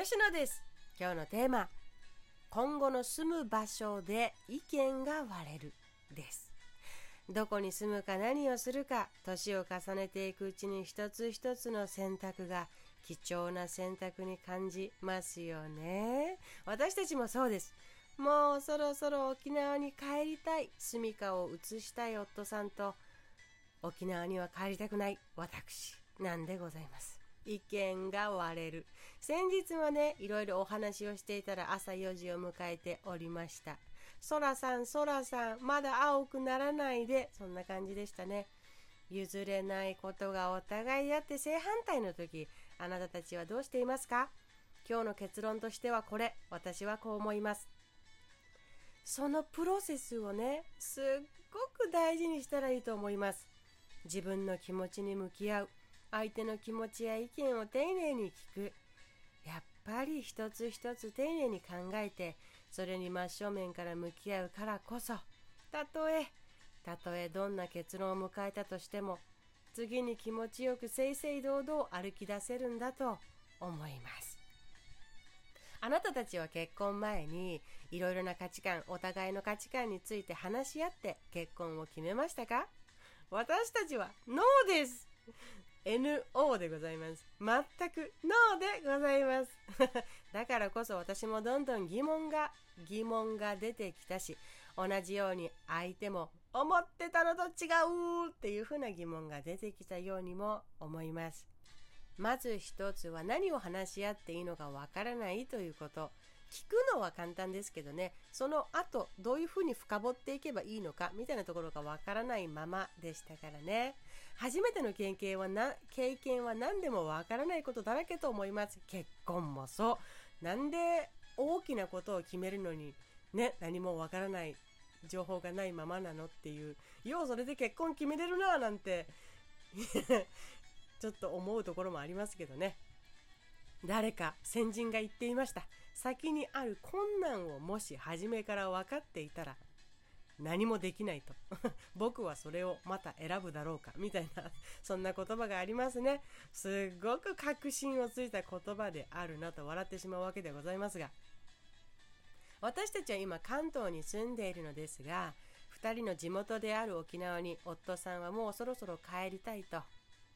吉野です。今日のテーマ今後の住む場所で意見が割れるです。どこに住むか何をするか年を重ねていくうちに一つ一つの選択が貴重な選択に感じますよね。私たちもそうです。もうそろそろ沖縄に帰りたい。住処を移したい夫さんと沖縄には帰りたくない私なんでございます。意見が割れる。先日はねいろいろお話をしていたら朝4時を迎えておりました。そらさんそらさんまだ青くならないで。そんな感じでしたね。譲れないことがお互いあって正反対の時あなたたちはどうしていますか？今日の結論としてはこれ。私はこう思います。そのプロセスをねすっごく大事にしたらいいと思います。自分の気持ちに向き合う。相手の気持ちや意見を丁寧に聞く。やっぱり一つ一つ丁寧に考えてそれに真正面から向き合うからこそたとえたとえどんな結論を迎えたとしても次に気持ちよく正々堂々歩き出せるんだと思います。あなたたちは結婚前にいろいろな価値観お互いの価値観について話し合って結婚を決めましたか？私たちはノーです。NO でございます。全く NO でございます。だからこそ私もどんどん疑問が、疑問が出てきたし、同じように相手も思ってたのと違うっていうふうな疑問が出てきたようにも思います。まず一つは何を話し合っていいのかわからないということ。聞くのは簡単ですけどねその後どういうふうに深掘っていけばいいのかみたいなところがわからないままでしたからね初めての経験はな経験は何でもわからないことだらけと思います。結婚もそう。なんで大きなことを決めるのにね何もわからない情報がないままなのっていう。ようそれで結婚決めれるななんて ちょっと思うところもありますけどね。誰か先人が言っていました。先にある困難をもし初めから分かっていたら何もできないと。僕はそれをまた選ぶだろうか。みたいな そんな言葉がありますね。すっごく確信をついた言葉であるなと笑ってしまうわけでございますが。私たちは今関東に住んでいるのですが2人の地元である沖縄に夫さんはもうそろそろ帰りたいと。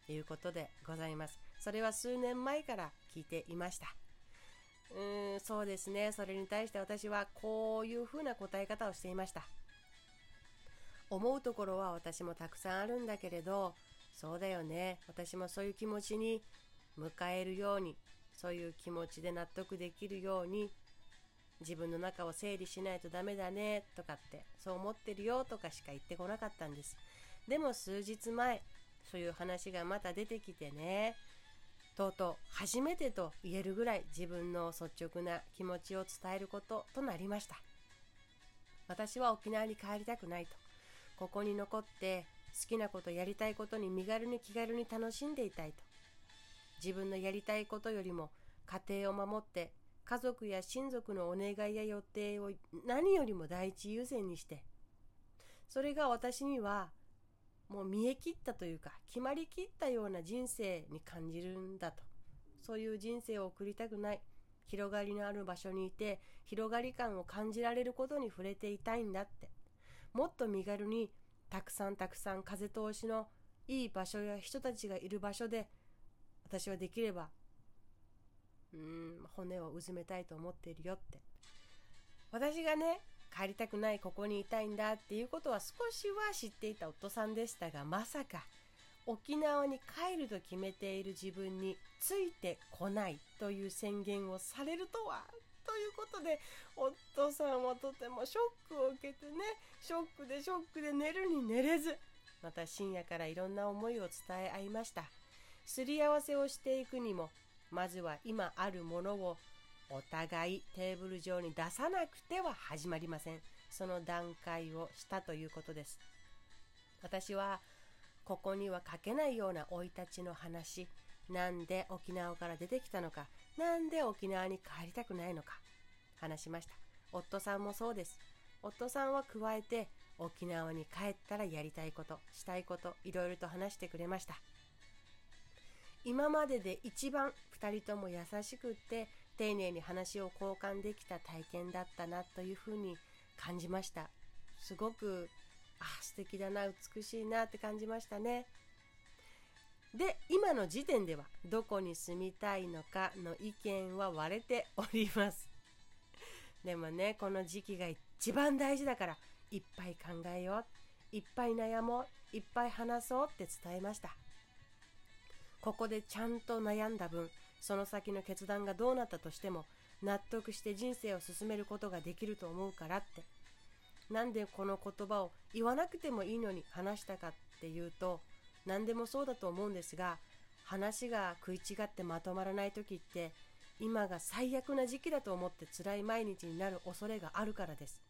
いうことでございます。それは数年前から聞いていました。うーんそうですね。それに対して私はこういうふうな答え方をしていました。思うところは私もたくさんあるんだけれどそうだよね。私もそういう気持ちに迎えるようにそういう気持ちで納得できるように自分の中を整理しないとダメだねとかってそう思ってるよとかしか言ってこなかったんです。でも数日前そういう話がまた出てきてねとうとう初めてと言えるぐらい自分の率直な気持ちを伝えることとなりました。私は沖縄に帰りたくないと。ここに残って好きなことやりたいことに身軽に気軽に楽しんでいたいと。自分のやりたいことよりも家庭を守って家族や親族のお願いや予定を何よりも第一優先にしてそれが私にはもう見え切ったというか決まりきったような人生に感じるんだと。そういう人生を送りたくない。広がりのある場所にいて広がり感を感じられることに触れていたいんだって。もっと身軽にたくさんたくさん風通しのいい場所や人たちがいる場所で私はできればうん骨をうずめたいと思っているよって。私がね帰りたくないここにいたいんだっていうことは少しは知っていた夫さんでしたがまさか沖縄に帰ると決めている自分についてこないという宣言をされるとは。ということで夫さんはとてもショックを受けてねショックでショックで寝るに寝れずまた深夜からいろんな思いを伝え合いました。すり合わせをしていくにもまずは今あるものをお互いテーブル上に出さなくては始まりません。その段階をしたということです。私はここには書けないような生い立ちの話なんで沖縄から出てきたのかなんで沖縄に帰りたくないのか話しました。夫さんもそうです。夫さんは加えて沖縄に帰ったらやりたいことしたいこといろいろと話してくれました。今までで一番2人とも優しくって丁寧に話を交換できた体験だったなというふうに感じました。すごくあ素敵だな美しいなって感じましたね。で今の時点ではどこに住みたいのかの意見は割れております。でもねこの時期が一番大事だからいっぱい考えよういっぱい悩もういっぱい話そうって伝えました。ここでちゃんと悩んだ分その先の決断がどうなったとしても納得して人生を進めることができると思うからって。なんでこの言葉を言わなくてもいいのに話したかっていうと何でもそうだと思うんですが話が食い違ってまとまらない時って今が最悪な時期だと思って辛い毎日になる恐れがあるからです。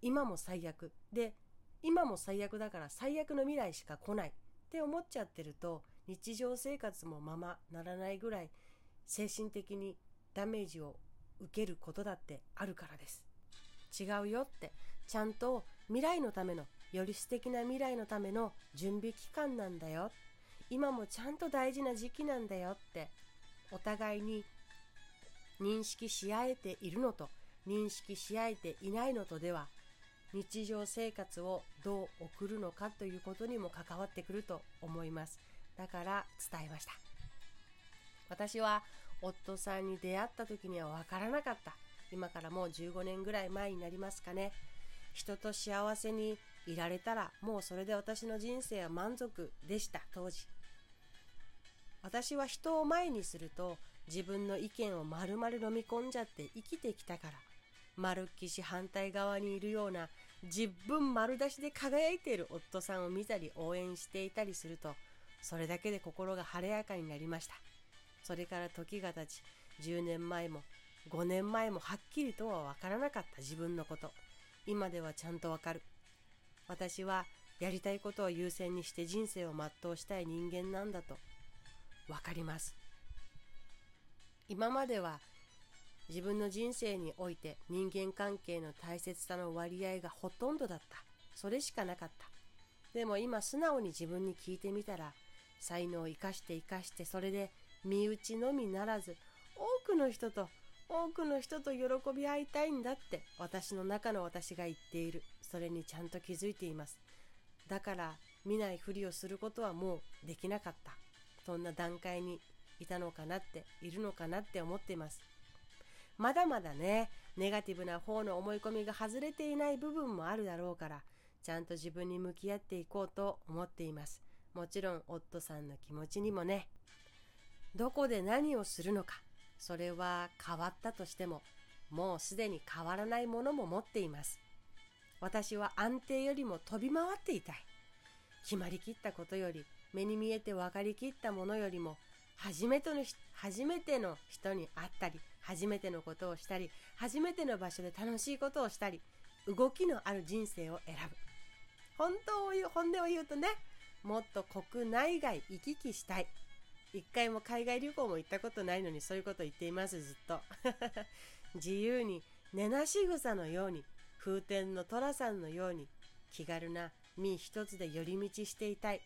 今も最悪。で今も最悪だから最悪の未来しか来ない。って思っちゃってると日常生活もままならないぐらい精神的にダメージを受けることだってあるからです。違うよってちゃんと未来のためのより素敵な未来のための準備期間なんだよ。今もちゃんと大事な時期なんだよって。お互いに認識し合えているのと認識し合えていないのとでは日常生活をどう送るのかということにも関わってくると思います。だから伝えました。私は夫さんに出会った時には分からなかった。今からもう15年ぐらい前になりますかね。人と幸せにいられたらもうそれで私の人生は満足でした当時。私は人を前にすると自分の意見を丸々飲み込んじゃって生きてきたから。丸っきし反対側にいるような自分丸出しで輝いている夫さんを見たり応援していたりするとそれだけで心が晴れやかになりました。それから時が経ち10年前も5年前もはっきりとは分からなかった自分のこと。今ではちゃんとわかる。私はやりたいことを優先にして人生を全うしたい人間なんだと分かります。今までは自分の人生において人間関係の大切さの割合がほとんどだった。それしかなかった。でも今素直に自分に聞いてみたら才能を生かして生かしてそれで身内のみならず多くの人と多くの人と喜び合いたいんだって私の中の私が言っている。それにちゃんと気づいています。だから見ないふりをすることはもうできなかった。そんな段階にいたのかなっているのかなって思っています。まだまだねネガティブな方の思い込みが外れていない部分もあるだろうからちゃんと自分に向き合っていこうと思っています。もちろん夫さんの気持ちにもね。どこで何をするのかそれは変わったとしてももうすでに変わらないものも持っています。私は安定よりも飛び回っていたい。決まりきったことより目に見えて分かりきったものよりも初めての初めての人に会ったり初めてのことをしたり初めての場所で楽しいことをしたり動きのある人生を選ぶ。本当を言う本音を言うとねもっと国内外行き来したい。一回も海外旅行も行ったことないのにそういうこと言っていますずっと。自由に根なし草のように風天の寅さんのように気軽な身一つで寄り道していたい。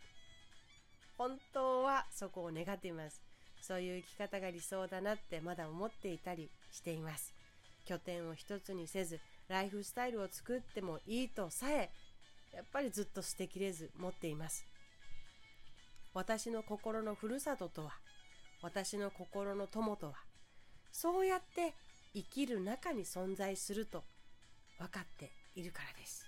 本当はそこを願っています。そういう生き方が理想だなってまだ思っていたりしています。拠点を一つにせずライフスタイルを作ってもいいとさえやっぱりずっと捨てきれず持っています。私の心のふるさととは私の心の友とはそうやって生きる中に存在すると分かっているからです。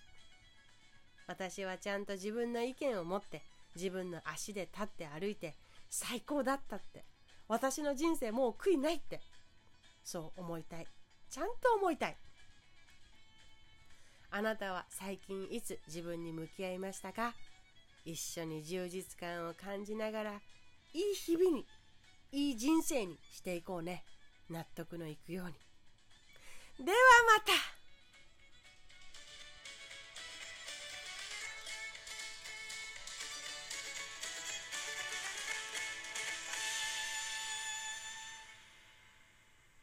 私はちゃんと自分の意見を持って自分の足で立って歩いて最高だったって。私の人生もう悔いないって。そう思いたい。ちゃんと思いたい。あなたは最近いつ自分に向き合いましたか？一緒に充実感を感じながらいい日々にいい人生にしていこうね。納得のいくように。ではまた。